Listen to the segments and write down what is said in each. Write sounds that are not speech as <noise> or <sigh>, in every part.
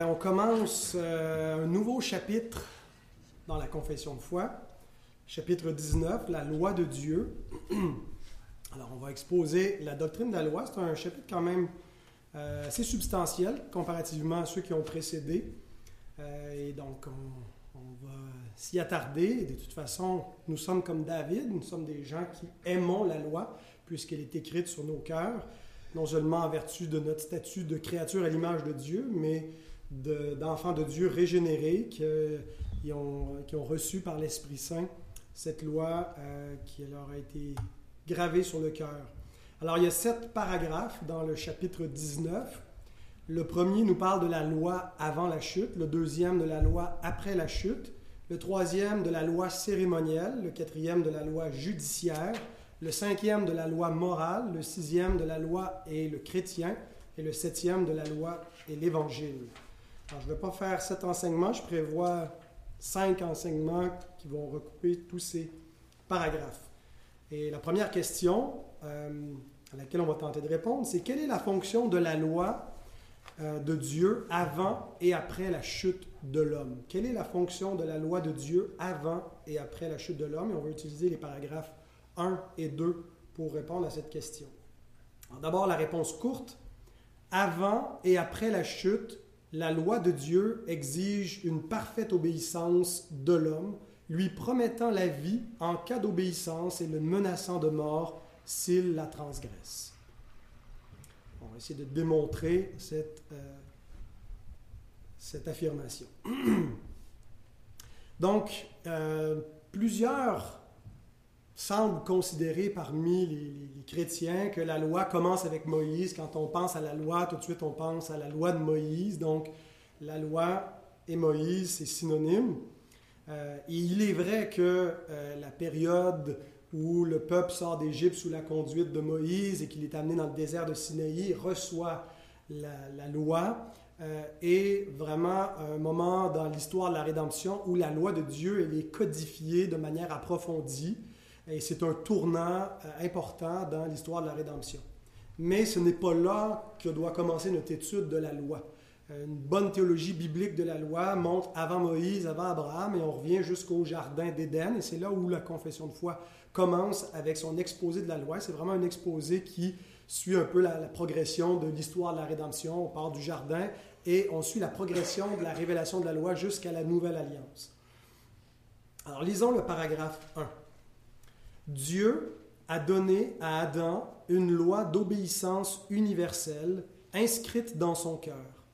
On commence euh, un nouveau chapitre dans la confession de foi, chapitre 19, la loi de Dieu. <clears throat> Alors, on va exposer la doctrine de la loi. C'est un chapitre quand même euh, assez substantiel comparativement à ceux qui ont précédé. Euh, et donc, on, va s'y attarder. De toute façon, nous sommes comme David, nous sommes des gens qui aimons la loi, puisqu'elle est écrite sur nos cœurs, non seulement en vertu de notre statut de créature à l'image de Dieu, mais d'enfants de, Dieu régénérés qui ont, qui ont reçu par l'Esprit Saint cette loi euh, qui leur a été gravée sur le cœur. Alors, il y a sept paragraphes dans le chapitre 19. Le premier nous parle de la loi avant la chute, le deuxième de la loi après la chute, le troisième de la loi cérémonielle, le quatrième de la loi judiciaire, le cinquième de la loi morale, le sixième de la loi et le chrétien, et le septième de la loi et l'évangile. Alors, je ne vais pas faire sept enseignements, je prévois cinq enseignements qui vont recouper tous ces paragraphes. Et la première question euh, à laquelle on va tenter de répondre, c'est quelle est la fonction de la loi euh, de Dieu avant et après la chute de l'homme? Quelle est la fonction de la loi de Dieu avant et après la chute de l'homme? Et on va utiliser les paragraphes 1 et 2 pour répondre à cette question. D'abord, la réponse courte. Avant et après la chute, la loi de Dieu exige une parfaite obéissance de l'homme, lui promettant la vie en cas d'obéissance et le menaçant de mort s'il la transgresse. On va essayer de démontrer cette, euh, cette affirmation. <clears throat> Donc, euh, plusieurs semblent considérer parmi les, chrétiens que la loi commence avec Moïse. Quand on pense à la loi, tout de suite on pense à la loi de Moïse. Donc la loi et Moïse, c'est synonyme. Euh, et il est vrai que euh, la période où le peuple sort d'Égypte sous la conduite de Moïse et qu'il est amené dans le désert de Sinaï, reçoit la, loi, euh, est vraiment un moment dans l'histoire de la rédemption où la loi de Dieu est codifiée de manière approfondie. Et c'est un tournant euh, important dans l'histoire de la rédemption. Mais ce n'est pas là que doit commencer notre étude de la loi. Euh, une bonne théologie biblique de la loi monte avant Moïse, avant Abraham, et on revient jusqu'au jardin d'Éden. Et c'est là où la confession de foi commence avec son exposé de la loi. C'est vraiment un exposé qui suit un peu la, la progression de l'histoire de la rédemption. On part du jardin et on suit la progression de la révélation de la loi jusqu'à la nouvelle alliance. Alors lisons le paragraphe 1. Dieu a donné à Adam une loi d'obéissance universelle inscrite dans son cœur,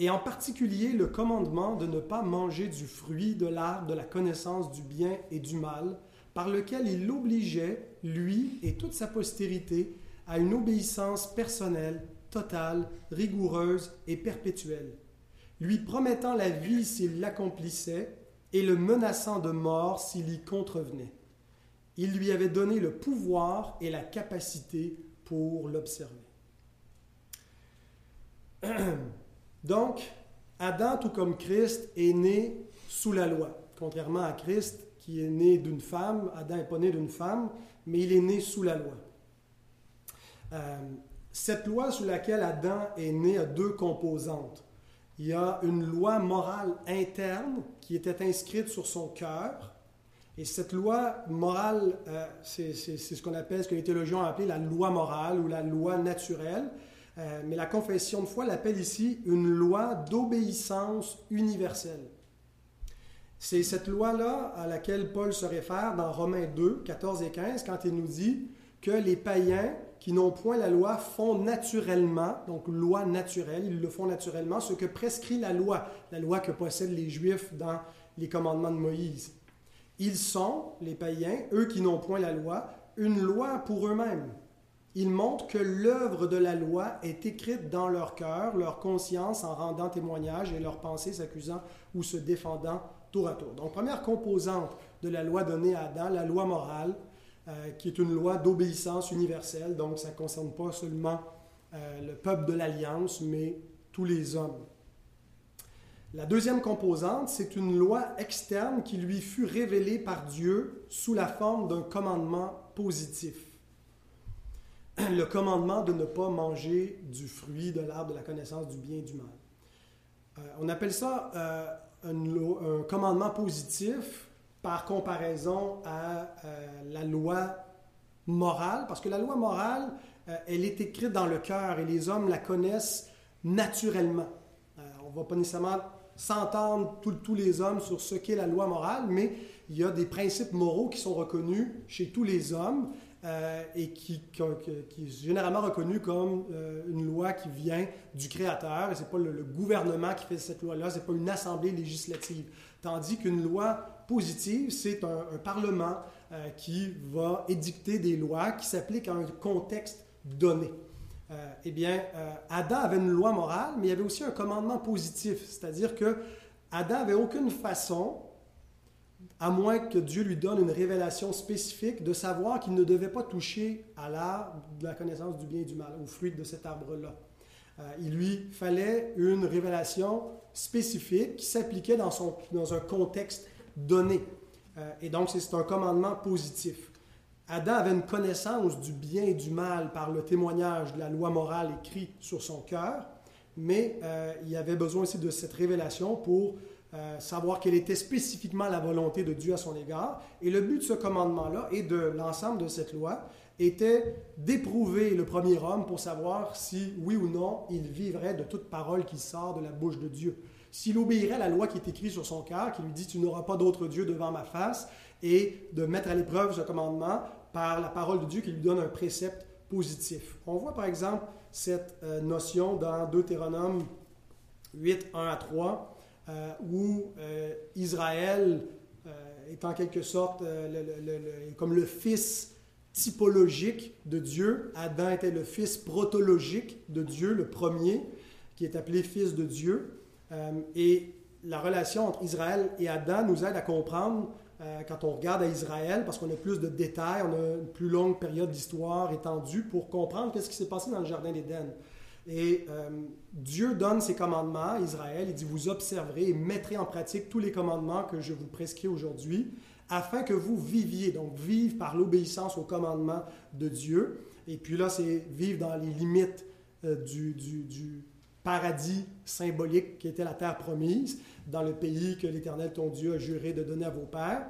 et en particulier le commandement de ne pas manger du fruit de l'arbre de la connaissance du bien et du mal, par lequel il l'obligeait, lui et toute sa postérité, à une obéissance personnelle, totale, rigoureuse et perpétuelle, lui promettant la vie s'il l'accomplissait et le menaçant de mort s'il y contrevenait il lui avait donné le pouvoir et la capacité pour l'observer. <clears throat> Donc, Adam, tout comme Christ, est né sous la loi. Contrairement à Christ, qui est né d'une femme, Adam n'est pas né d'une femme, mais il est né sous la loi. Euh, cette loi sous laquelle Adam est né a deux composantes. Il y a une loi morale interne qui était inscrite sur son cœur, et cette loi morale, euh, c'est ce qu'on appelle, ce que les théologiens ont appelé la loi morale ou la loi naturelle. Euh, mais la confession de foi l'appelle ici une loi d'obéissance universelle. C'est cette loi-là à laquelle Paul se réfère dans Romains 2, 14 et 15, quand il nous dit que les païens qui n'ont point la loi font naturellement, donc loi naturelle, ils le font naturellement, ce que prescrit la loi, la loi que possèdent les Juifs dans les commandements de Moïse. Ils sont, les païens, eux qui n'ont point la loi, une loi pour eux-mêmes. Ils montrent que l'œuvre de la loi est écrite dans leur cœur, leur conscience en rendant témoignage et leurs pensées s'accusant ou se défendant tour à tour. Donc, première composante de la loi donnée à Adam, la loi morale, euh, qui est une loi d'obéissance universelle. Donc, ça ne concerne pas seulement euh, le peuple de l'Alliance, mais tous les hommes. La deuxième composante, c'est une loi externe qui lui fut révélée par Dieu sous la forme d'un commandement positif. Le commandement de ne pas manger du fruit de l'arbre de la connaissance du bien et du mal. on appelle ça un, un, commandement positif par comparaison à la loi morale, parce que la loi morale, elle est écrite dans le cœur et les hommes la connaissent naturellement. on ne va pas nécessairement s'entendre tous les hommes sur ce qu'est la loi morale, mais il y a des principes moraux qui sont reconnus chez tous les hommes euh, et qui, qui, est généralement reconnu comme euh, une loi qui vient du Créateur. Et ce n'est pas le, gouvernement qui fait cette loi-là, ce n'est pas une assemblée législative. Tandis qu'une loi positive, c'est un, Parlement euh, qui va édicter des lois qui s'appliquent à un contexte donné. Euh, eh bien, euh, Adam avait une loi morale, mais il y avait aussi un commandement positif, c'est-à-dire que Adam n'avait aucune façon, à moins que Dieu lui donne une révélation spécifique, de savoir qu'il ne devait pas toucher à l'arbre de la connaissance du bien et du mal, au fruit de cet arbre-là. Euh, il lui fallait une révélation spécifique qui s'appliquait dans un contexte donné. et donc, c'est un commandement positif. Adam avait une connaissance du bien et du mal par le témoignage de la loi morale écrite sur son cœur, mais euh, il avait besoin aussi de cette révélation pour euh, savoir quelle était spécifiquement la volonté de Dieu à son égard. Et le but de ce commandement-là et de l'ensemble de cette loi était d'éprouver le premier homme pour savoir si, oui ou non, il vivrait de toute parole qui sort de la bouche de Dieu. S'il obéirait à la loi qui est écrite sur son cœur, qui lui dit Tu n'auras pas d'autre Dieu devant ma face, et de mettre à l'épreuve ce commandement, par la parole de Dieu qui lui donne un précepte positif. On voit par exemple cette euh, notion dans Deutéronome 8, 1 à 3, euh, où euh, Israël est en quelque sorte comme le fils typologique de Dieu. Adam était le fils protologique de Dieu, le premier, qui est appelé fils de Dieu. et la relation entre Israël et Adam nous aide à comprendre euh, quand on regarde à Israël, parce qu'on a plus de détails, on a une plus longue période d'histoire étendue pour comprendre qu'est-ce qui s'est passé dans le Jardin d'Éden. Et euh, Dieu donne ses commandements à Israël. Il dit, vous observerez et mettrez en pratique tous les commandements que je vous prescris aujourd'hui, afin que vous viviez. Donc, vivre par l'obéissance aux commandements de Dieu. Et puis là, c'est vivre dans les limites euh, du, du, du paradis symbolique qui était la terre promise, dans le pays que l'Éternel ton Dieu a juré de donner à vos pères.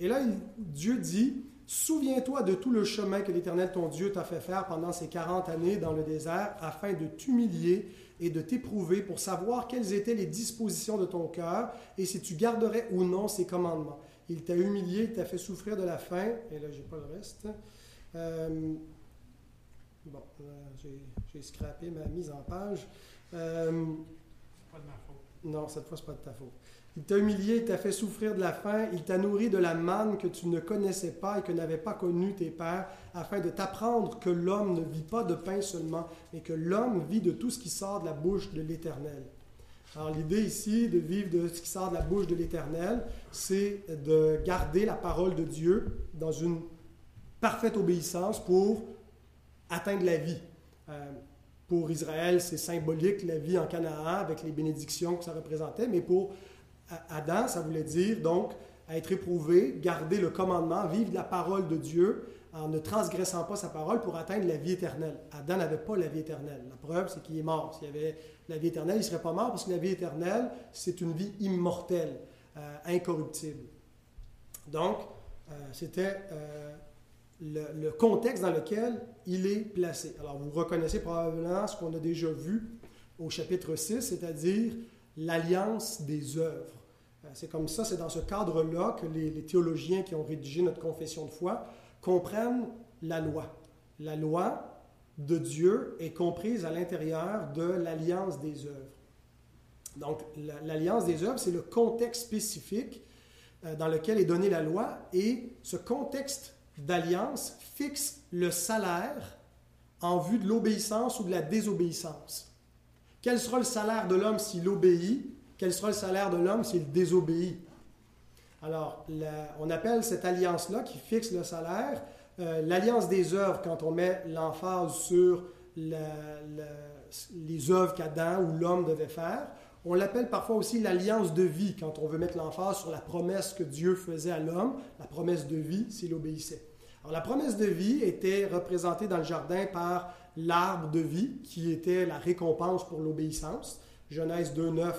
Et là, Dieu dit, Souviens-toi de tout le chemin que l'Éternel ton Dieu t'a fait faire pendant ces 40 années dans le désert, afin de t'humilier et de t'éprouver pour savoir quelles étaient les dispositions de ton cœur et si tu garderais ou non ses commandements. Il t'a humilié, il t'a fait souffrir de la faim. Et là, j'ai pas le reste. Euh, bon, euh, j'ai scrappé ma mise en page. Euh, pas de ma faute. Non, cette fois, ce n'est pas de ta faute. Il t'a humilié, il t'a fait souffrir de la faim, il t'a nourri de la manne que tu ne connaissais pas et que n'avaient pas connu tes pères, afin de t'apprendre que l'homme ne vit pas de pain seulement, mais que l'homme vit de tout ce qui sort de la bouche de l'Éternel. Alors l'idée ici de vivre de ce qui sort de la bouche de l'Éternel, c'est de garder la parole de Dieu dans une parfaite obéissance pour atteindre la vie. Euh, pour Israël, c'est symbolique, la vie en Canaan, avec les bénédictions que ça représentait, mais pour Adam, ça voulait dire donc être éprouvé, garder le commandement, vivre la parole de Dieu en ne transgressant pas sa parole pour atteindre la vie éternelle. Adam n'avait pas la vie éternelle. La preuve, c'est qu'il est mort. S'il avait la vie éternelle, il ne serait pas mort parce que la vie éternelle, c'est une vie immortelle, euh, incorruptible. Donc, euh, c'était euh, le, contexte dans lequel il est placé. Alors, vous reconnaissez probablement ce qu'on a déjà vu au chapitre 6, c'est-à-dire l'alliance des œuvres. Euh, c'est comme ça, c'est dans ce cadre-là que les, théologiens qui ont rédigé notre confession de foi comprennent la loi. La loi de Dieu est comprise à l'intérieur de l'alliance des œuvres. Donc, l'alliance des œuvres, c'est le contexte spécifique euh, dans lequel est donnée la loi, et ce contexte d'alliance fixe le salaire en vue de l'obéissance ou de la désobéissance. Quel sera le salaire de l'homme s'il obéit? Quel sera le salaire de l'homme s'il désobéit? Alors, on appelle cette alliance-là qui fixe le salaire euh, l'alliance des œuvres quand on met l'emphase sur les œuvres qu'Adam ou l'homme devait faire. On l'appelle parfois aussi l'alliance de vie quand on veut mettre l'emphase sur la promesse que Dieu faisait à l'homme, la promesse de vie s'il obéissait la promesse de vie était représentée dans le jardin par l'arbre de vie, qui était la récompense pour l'obéissance. Genèse 2.9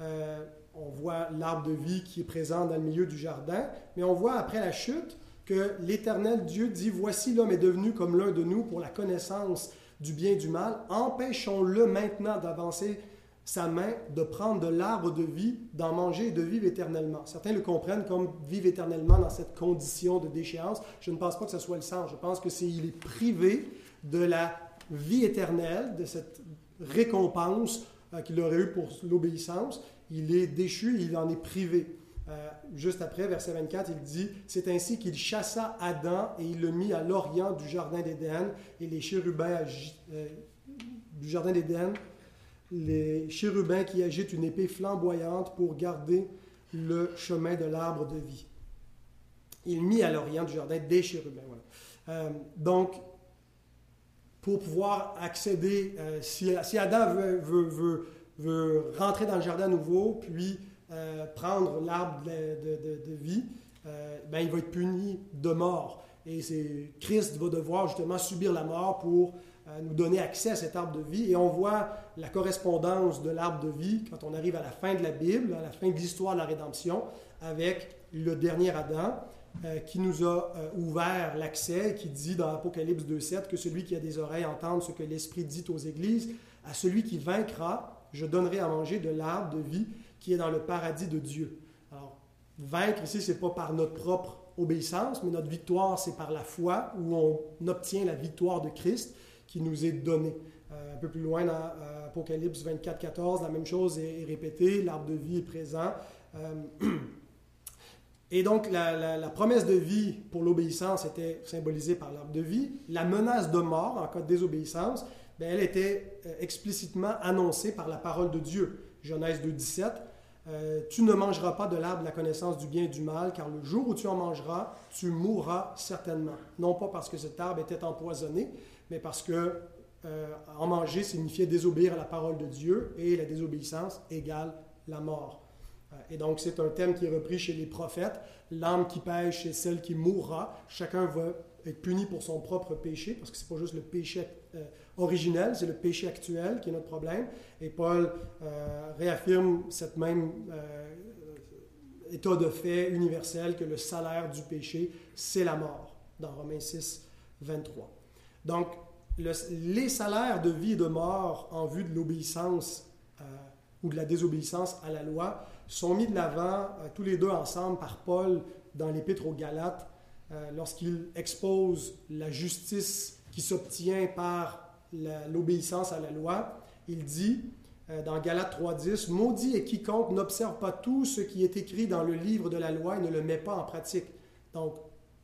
Euh, on voit l'arbre de vie qui est présent dans le milieu du jardin, mais on voit après la chute que l'Éternel Dieu dit, Voici l'homme est devenu comme l'un de nous pour la connaissance du bien et du mal, empêchons-le maintenant d'avancer sa main, de prendre de l'arbre de vie, d'en manger et de vivre éternellement. Certains le comprennent comme vivre éternellement dans cette condition de déchéance. Je ne pense pas que ce soit le sens. Je pense que c'est il est privé de la vie éternelle, de cette récompense euh, qu'il aurait eue pour l'obéissance. Il est déchu, il en est privé. Euh, juste après, verset 24, il dit C'est ainsi qu'il chassa Adam et il le mit à l'orient du jardin d'Éden, et les chérubins euh, du jardin d'Éden, les chérubins qui agitent une épée flamboyante pour garder le chemin de l'arbre de vie. Il mit à l'orient du jardin des chérubins. Euh, donc, pour pouvoir accéder, si, Adam veut, rentrer dans le jardin nouveau, puis euh, prendre l'arbre de, vie, euh, ben, il va être puni de mort. Et Christ va devoir justement subir la mort pour euh, nous donner accès à cet arbre de vie. Et on voit la correspondance de l'arbre de vie quand on arrive à la fin de la Bible, à la fin de l'histoire de la rédemption, avec le dernier Adam qui nous a ouvert l'accès, qui dit dans Apocalypse 2.7 que celui qui a des oreilles entende ce que l'Esprit dit aux églises, à celui qui vaincra, je donnerai à manger de l'arbre de vie qui est dans le paradis de Dieu. Alors, vaincre ici, ce n'est pas par notre propre obéissance, mais notre victoire, c'est par la foi, où on obtient la victoire de Christ qui nous est donnée. Euh, un peu plus loin dans euh, Apocalypse 24, 14, la même chose est, répétée, l'arbre de vie est présent. Euh, <clears throat> et donc, la, promesse de vie pour l'obéissance était symbolisée par l'arbre de vie. La menace de mort en cas de désobéissance, ben, elle était explicitement annoncée par la parole de Dieu. Genèse 2, 17. Euh, tu ne mangeras pas de l'arbre de la connaissance du bien et du mal, car le jour où tu en mangeras, tu mourras certainement. Non pas parce que cet arbre était empoisonné, mais parce que euh, en manger signifiait désobéir à la parole de Dieu, et la désobéissance égale la mort. Euh, et donc, c'est un thème qui est repris chez les prophètes. L'âme qui pêche, c'est celle qui mourra. Chacun va être puni pour son propre péché, parce que ce n'est pas juste le péché originel, c'est le péché actuel qui est notre problème. Et Paul euh, réaffirme cette même euh, état de fait universel que le salaire du péché, c'est la mort, dans Romains 6, 23. Donc, les salaires de vie et de mort en vue de l'obéissance euh, ou de la désobéissance à la loi sont mis de l'avant tous les deux ensemble par Paul dans l'Épître aux Galates lorsqu'il expose la justice qui s'obtient par l'obéissance à la loi, il dit euh, dans Galates 3.10, Maudit est quiconque n'observe pas tout ce qui est écrit dans le livre de la loi et ne le met pas en pratique. Donc,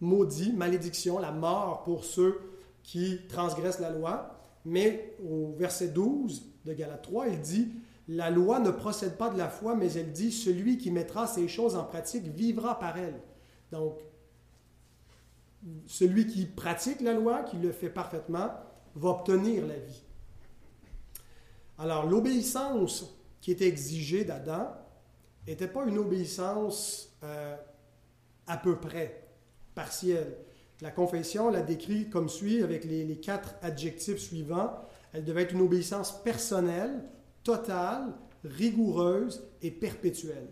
maudit, malédiction, la mort pour ceux qui transgressent la loi. Mais au verset 12 de Galates 3, il dit, La loi ne procède pas de la foi, mais elle dit, Celui qui mettra ces choses en pratique vivra par elles. Donc, celui qui pratique la loi, qui le fait parfaitement, va obtenir la vie. Alors, l'obéissance qui était exigée d'Adam n'était pas une obéissance euh, à peu près, partielle. La confession la décrit comme suit avec les, quatre adjectifs suivants. Elle devait être une obéissance personnelle, totale, rigoureuse et perpétuelle.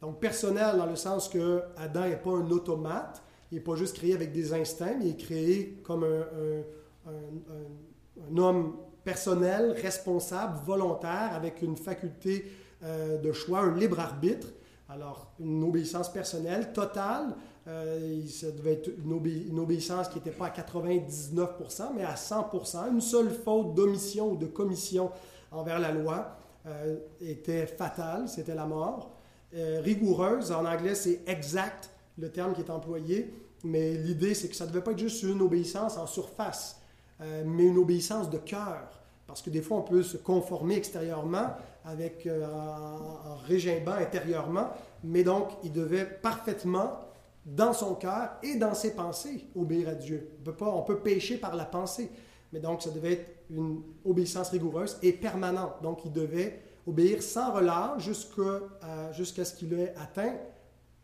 Donc personnelle dans le sens que Adam n'est pas un automate, il n'est pas juste créé avec des instincts, mais il est créé comme un, un, homme personnel, responsable, volontaire, avec une faculté euh, de choix, un libre arbitre. Alors, une obéissance personnelle totale, euh, ça devait être une, obéissance qui n'était pas à 99%, mais à 100%. Une seule faute d'omission ou de commission envers la loi euh, était fatale, c'était la mort. rigoureuse, en anglais, c'est exact, le terme qui est employé, mais l'idée, c'est que ça ne devait pas être juste une obéissance en surface. Euh, mais une obéissance de cœur. Parce que des fois, on peut se conformer extérieurement avec, euh, en, régimbant intérieurement, mais donc il devait parfaitement, dans son cœur et dans ses pensées, obéir à Dieu. On peut, pas, on peut pécher par la pensée, mais donc ça devait être une obéissance rigoureuse et permanente. Donc il devait obéir sans relâche jusqu'à ce qu'il ait atteint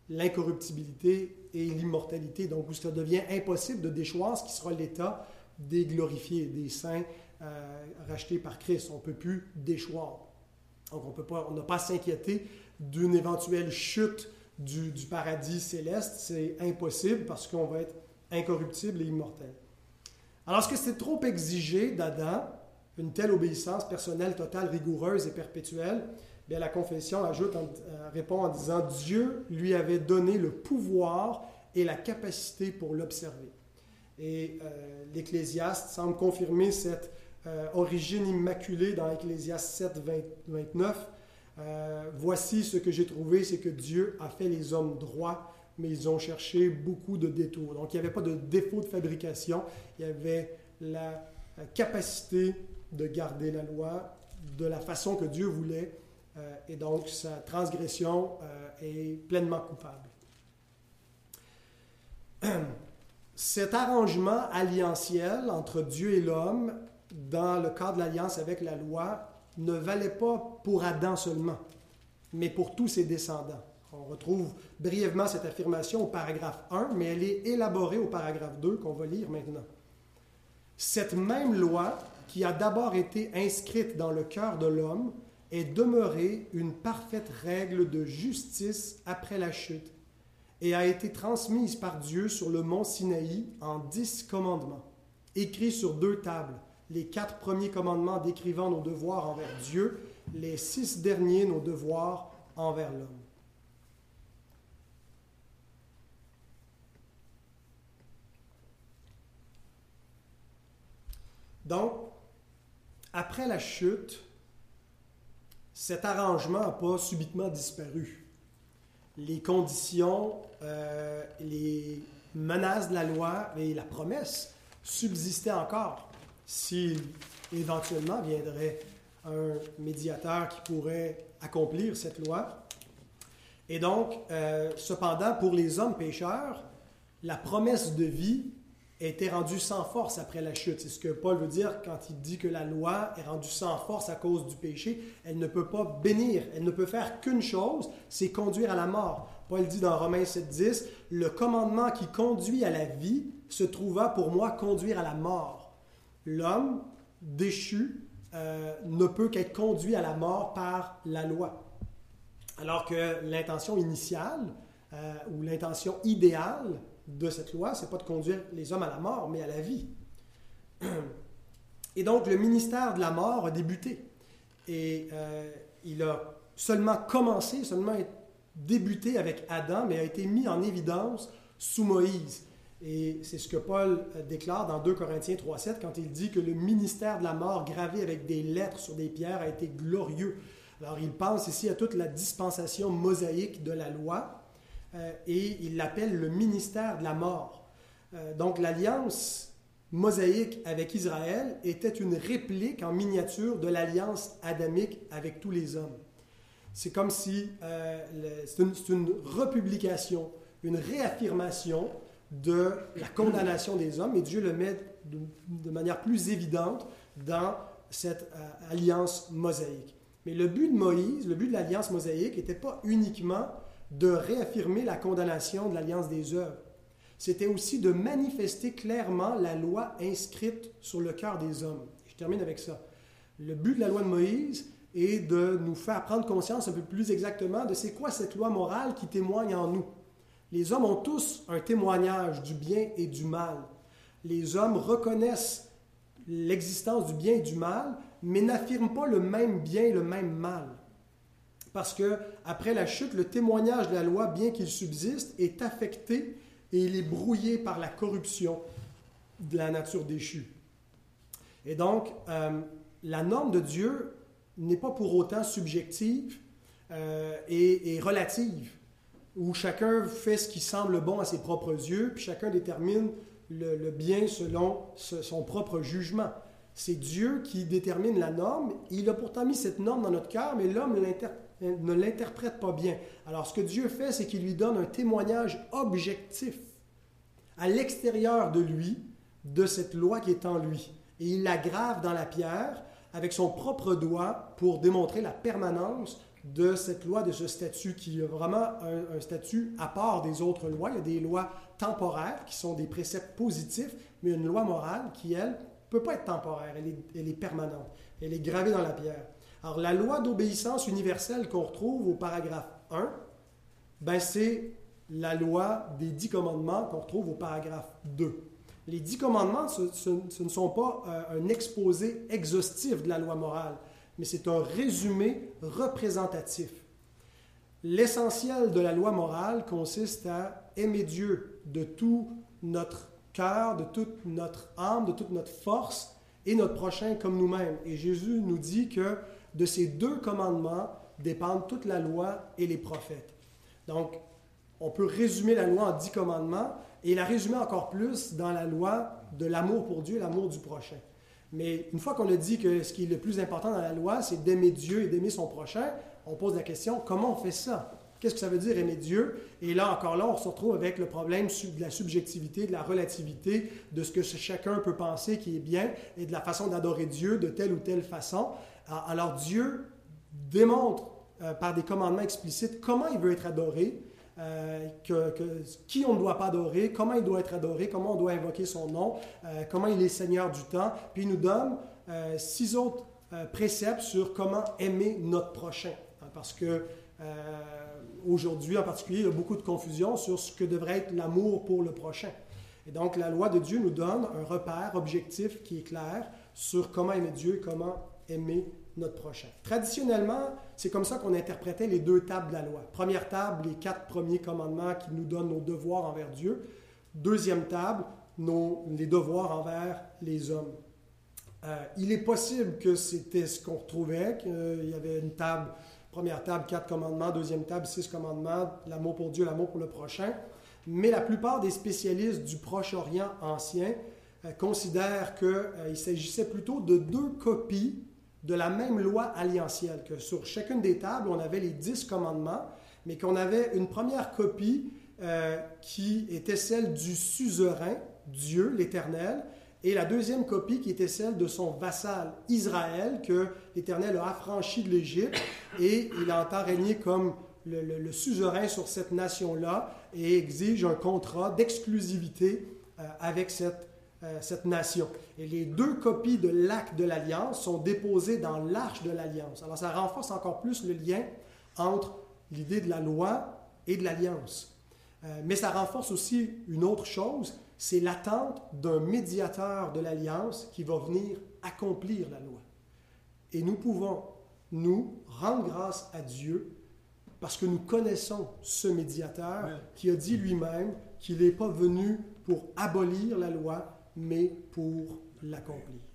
l'incorruptibilité et l'immortalité. Donc où ça devient impossible de déchoir ce qui sera l'état des glorifiés, des saints euh, rachetés par Christ. On ne peut plus déchoir. Donc on n'a pas à s'inquiéter d'une éventuelle chute du, paradis céleste. C'est impossible parce qu'on va être incorruptible et immortel. Alors, est-ce que c'est trop exigé d'Adam une telle obéissance personnelle, totale, rigoureuse et perpétuelle? Bien, la confession ajoute, euh, répond en disant Dieu lui avait donné le pouvoir et la capacité pour l'observer. Et euh, l'Ecclésiaste semble confirmer cette euh, origine immaculée dans Ecclésiaste 7, 29. Voici ce que j'ai trouvé, c'est que Dieu a fait les hommes droits, mais ils ont cherché beaucoup de détours. Donc, il n'y avait pas de défaut de fabrication, il y avait la capacité de garder la loi de la façon que Dieu voulait, euh, et donc sa transgression euh, est pleinement coupable. <clears throat> Cet arrangement alliantiel entre Dieu et l'homme, dans le cadre de l'alliance avec la loi, ne valait pas pour Adam seulement, mais pour tous ses descendants. On retrouve brièvement cette affirmation au paragraphe 1, mais elle est élaborée au paragraphe 2 qu'on va lire maintenant. Cette même loi, qui a d'abord été inscrite dans le cœur de l'homme, est demeurée une parfaite règle de justice après la chute et a été transmise par Dieu sur le mont Sinaï en dix commandements, écrits sur deux tables, les quatre premiers commandements décrivant nos devoirs envers Dieu, les six derniers nos devoirs envers l'homme. Donc, après la chute, cet arrangement n'a pas subitement disparu. Les conditions, euh, les menaces de la loi et la promesse subsistaient encore. Si éventuellement viendrait un médiateur qui pourrait accomplir cette loi. Et donc, euh, cependant, pour les hommes pécheurs, la promesse de vie été rendue sans force après la chute. C'est ce que Paul veut dire quand il dit que la loi est rendue sans force à cause du péché. Elle ne peut pas bénir, elle ne peut faire qu'une chose, c'est conduire à la mort. Paul dit dans Romains 7.10, le commandement qui conduit à la vie se trouva pour moi conduire à la mort. L'homme déchu euh, ne peut qu'être conduit à la mort par la loi. Alors que l'intention initiale euh, ou l'intention idéale de cette loi, c'est pas de conduire les hommes à la mort, mais à la vie. Et donc, le ministère de la mort a débuté. Et euh, il a seulement commencé, seulement débuté avec Adam, mais a été mis en évidence sous Moïse. Et c'est ce que Paul euh, déclare dans 2 Corinthiens 3.7 quand il dit que le ministère de la mort gravé avec des lettres sur des pierres a été glorieux. Alors il pense ici à toute la dispensation mosaïque de la loi, euh, et il l'appelle le ministère de la mort. Euh, donc l'alliance mosaïque avec Israël était une réplique en miniature de l'alliance adamique avec tous les hommes. C'est comme si euh, c'est une, republication, une réaffirmation de la condamnation des hommes, et Dieu le met de, manière plus évidente dans cette alliance mosaïque. Mais le but de Moïse, le but de l'alliance mosaïque n'était pas uniquement de réaffirmer la condamnation de l'alliance des œuvres. C'était aussi de manifester clairement la loi inscrite sur le cœur des hommes. Je termine avec ça. Le but de la loi de Moïse est de nous faire prendre conscience un peu plus exactement de c'est quoi cette loi morale qui témoigne en nous. Les hommes ont tous un témoignage du bien et du mal. Les hommes reconnaissent l'existence du bien et du mal, mais n'affirment pas le même bien et le même mal parce que après la chute, le témoignage de la loi, bien qu'il subsiste, est affecté et il est brouillé par la corruption de la nature déchue. Et donc, euh, la norme de Dieu n'est pas pour autant subjective euh, et, relative, où chacun fait ce qui semble bon à ses propres yeux, puis chacun détermine le, bien selon son propre jugement. C'est Dieu qui détermine la norme. Il a pourtant mis cette norme dans notre cœur, mais l'homme ne l'interprète pas bien. Alors ce que Dieu fait, c'est qu'il lui donne un témoignage objectif à l'extérieur de lui, de cette loi qui est en lui. Et il la grave dans la pierre avec son propre doigt pour démontrer la permanence de cette loi, de ce statut qui est vraiment un, statut à part des autres lois. Il y a des lois temporaires qui sont des préceptes positifs, mais une loi morale qui, elle, ne peut pas être temporaire, elle est, permanente. Elle est gravée dans la pierre. Alors, la loi d'obéissance universelle qu'on retrouve au paragraphe 1, ben, c'est la loi des dix commandements qu'on retrouve au paragraphe 2. Les dix commandements, ce, ne sont pas euh, un exposé exhaustif de la loi morale, mais c'est un résumé représentatif. L'essentiel de la loi morale consiste à aimer Dieu de tout notre cœur, de toute notre âme, de toute notre force et notre prochain comme nous-mêmes. Et Jésus nous dit que de ces deux commandements dépendent toute la loi et les prophètes. Donc, on peut résumer la loi en dix commandements et la résumer encore plus dans la loi de l'amour pour Dieu, l'amour du prochain. Mais une fois qu'on a dit que ce qui est le plus important dans la loi, c'est d'aimer Dieu et d'aimer son prochain, on pose la question, comment on fait ça? Qu'est-ce que ça veut dire aimer Dieu? Et là, encore là, on se retrouve avec le problème de la subjectivité, de la relativité, de ce que chacun peut penser qui est bien et de la façon d'adorer Dieu de telle ou telle façon. Alors Dieu démontre euh, par des commandements explicites comment il veut être adoré, euh, qui on ne doit pas adorer, comment il doit être adoré, comment on doit invoquer son nom, euh, comment il est Seigneur du temps. Puis il nous donne six autres préceptes sur comment aimer notre prochain. Hein, parce que aujourd'hui en particulier, il y a beaucoup de confusion sur ce que devrait être l'amour pour le prochain. Et donc la loi de Dieu nous donne un repère objectif qui est clair sur comment aimer Dieu, comment aimer notre prochain. Traditionnellement, c'est comme ça qu'on interprétait les deux tables de la loi. Première table, les quatre premiers commandements qui nous donnent nos devoirs envers Dieu. Deuxième table, nos, les devoirs envers les hommes. Euh, il est possible que c'était ce qu'on retrouvait, qu'il y avait une table, première table, quatre commandements, deuxième table, six commandements, l'amour pour Dieu, l'amour pour le prochain. Mais la plupart des spécialistes du Proche-Orient ancien euh, considèrent qu'il euh, s'agissait plutôt de deux copies de la même loi alliantielle, que sur chacune des tables, on avait les dix commandements, mais qu'on avait une première copie euh, qui était celle du suzerain, Dieu, l'Éternel, et la deuxième copie qui était celle de son vassal Israël, que l'Éternel a affranchi de l'Égypte, et il entend régner comme le, suzerain sur cette nation-là, et exige un contrat d'exclusivité euh, avec cette cette nation. Et les deux copies de l'acte de l'alliance sont déposées dans l'arche de l'alliance. Alors ça renforce encore plus le lien entre l'idée de la loi et de l'alliance. Euh, mais ça renforce aussi une autre chose, c'est l'attente d'un médiateur de l'alliance qui va venir accomplir la loi. Et nous pouvons, nous, rendre grâce à Dieu parce que nous connaissons ce médiateur qui a dit lui-même qu'il n'est pas venu pour abolir la loi, mais pour l'accomplir.